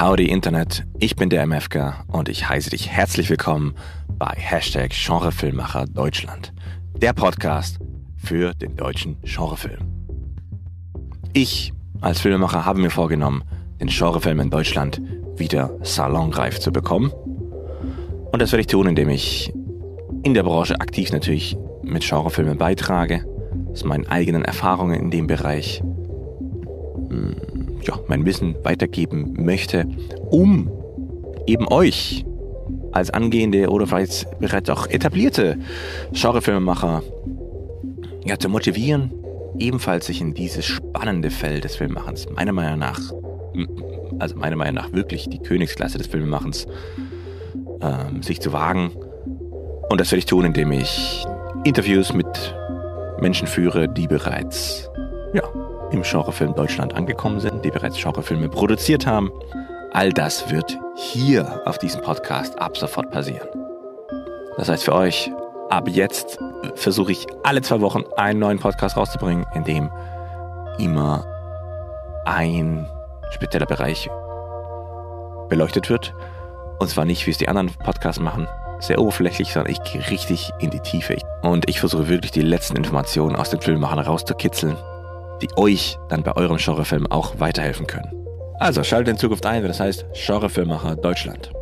Howdy Internet, ich bin der MFK und ich heiße dich herzlich willkommen bei Hashtag Genrefilmmacher Deutschland, der Podcast für den deutschen Genrefilm. Ich als Filmemacher habe mir vorgenommen, den Genrefilm in Deutschland wieder salonreif zu bekommen. Und das werde ich tun, indem ich in der Branche aktiv natürlich mit Genrefilmen beitrage, aus meinen eigenen Erfahrungen in dem Bereich hm, ja, mein Wissen weitergeben möchte, um eben euch als angehende oder vielleicht bereits auch etablierte Genrefilmemacher ja, zu motivieren, ebenfalls sich in dieses spannende Feld des Filmemachens, meiner Meinung nach, also meiner Meinung nach wirklich die Königsklasse des Filmemachens, ähm, sich zu wagen. Und das werde ich tun, indem ich Interviews mit Menschen führe, die bereits ja, im Genrefilm Deutschland angekommen sind, die bereits Genrefilme produziert haben. All das wird hier auf diesem Podcast ab sofort passieren. Das heißt für euch, ab jetzt versuche ich alle zwei Wochen einen neuen Podcast rauszubringen, in dem immer ein spezieller Bereich beleuchtet wird. Und zwar nicht, wie es die anderen Podcasts machen, sehr oberflächlich, sondern ich gehe richtig in die Tiefe. Und ich versuche wirklich die letzten Informationen aus den Filmemachern rauszukitzeln, die euch dann bei eurem Genrefilm auch weiterhelfen können. Also schaltet in Zukunft ein, wenn das heißt Genrefilmmacher Deutschland.